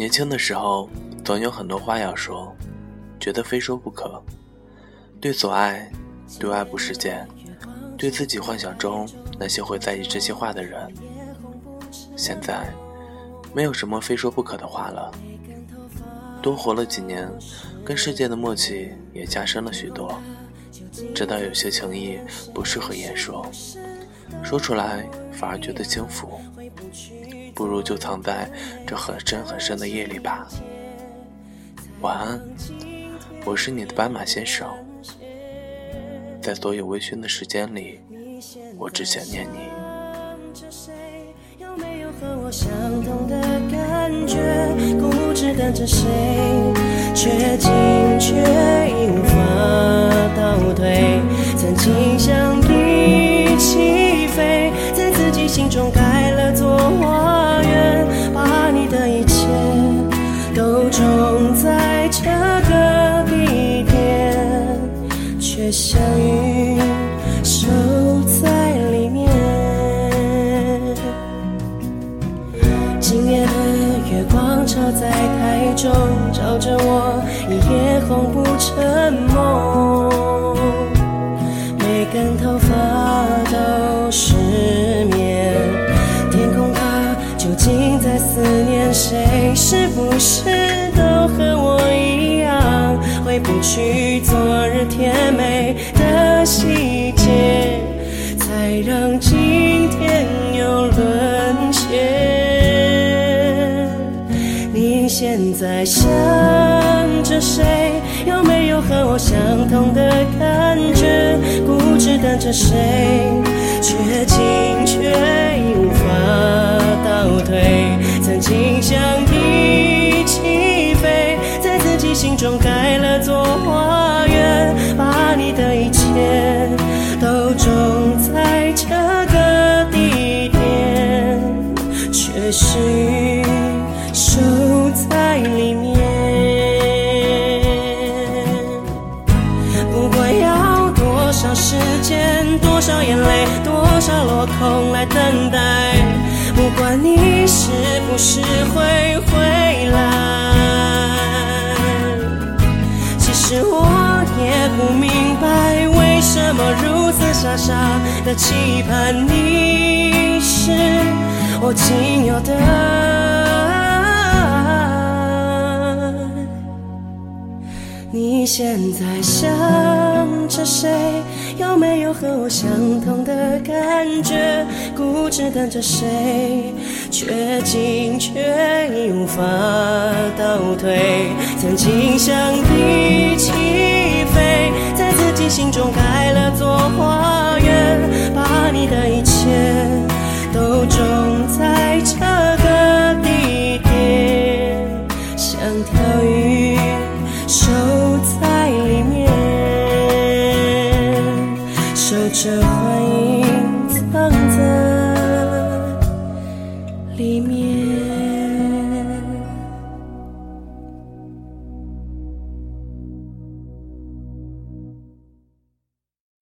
年轻的时候，总有很多话要说，觉得非说不可。对所爱，对外部世界，对自己幻想中那些会在意这些话的人。现在，没有什么非说不可的话了。多活了几年，跟世界的默契也加深了许多。知道有些情谊不适合言说，说出来反而觉得轻浮。不如就藏在这很深很深的夜里吧。晚安，我是你的斑马先生。在所有微醺的时间里，我只想念你。相同的感觉？固执跟着谁，却进却心中盖了座花园，把你的一切都种在这个地点，却相遇守在里面。今夜的月光照在台中，照着我一夜红不成梦，每根头发谁？是不是都和我一样，回不去昨日甜美的细节，才让今天又沦陷。你现在想着谁？有没有和我相同的感觉？固执等着谁？却进却是雨守在里面。不管要多少时间，多少眼泪，多少落空来等待，不管你是不是会回来。其实我也不明白，为什么如此傻傻的期盼你是我你现在想着谁？有没有和我相同的感觉？固执等着谁？却进却已无法倒退。曾经想一起飞，在自己心中盖了座花园，把你的一切都种在这个地点，像条鱼。守这回忆藏在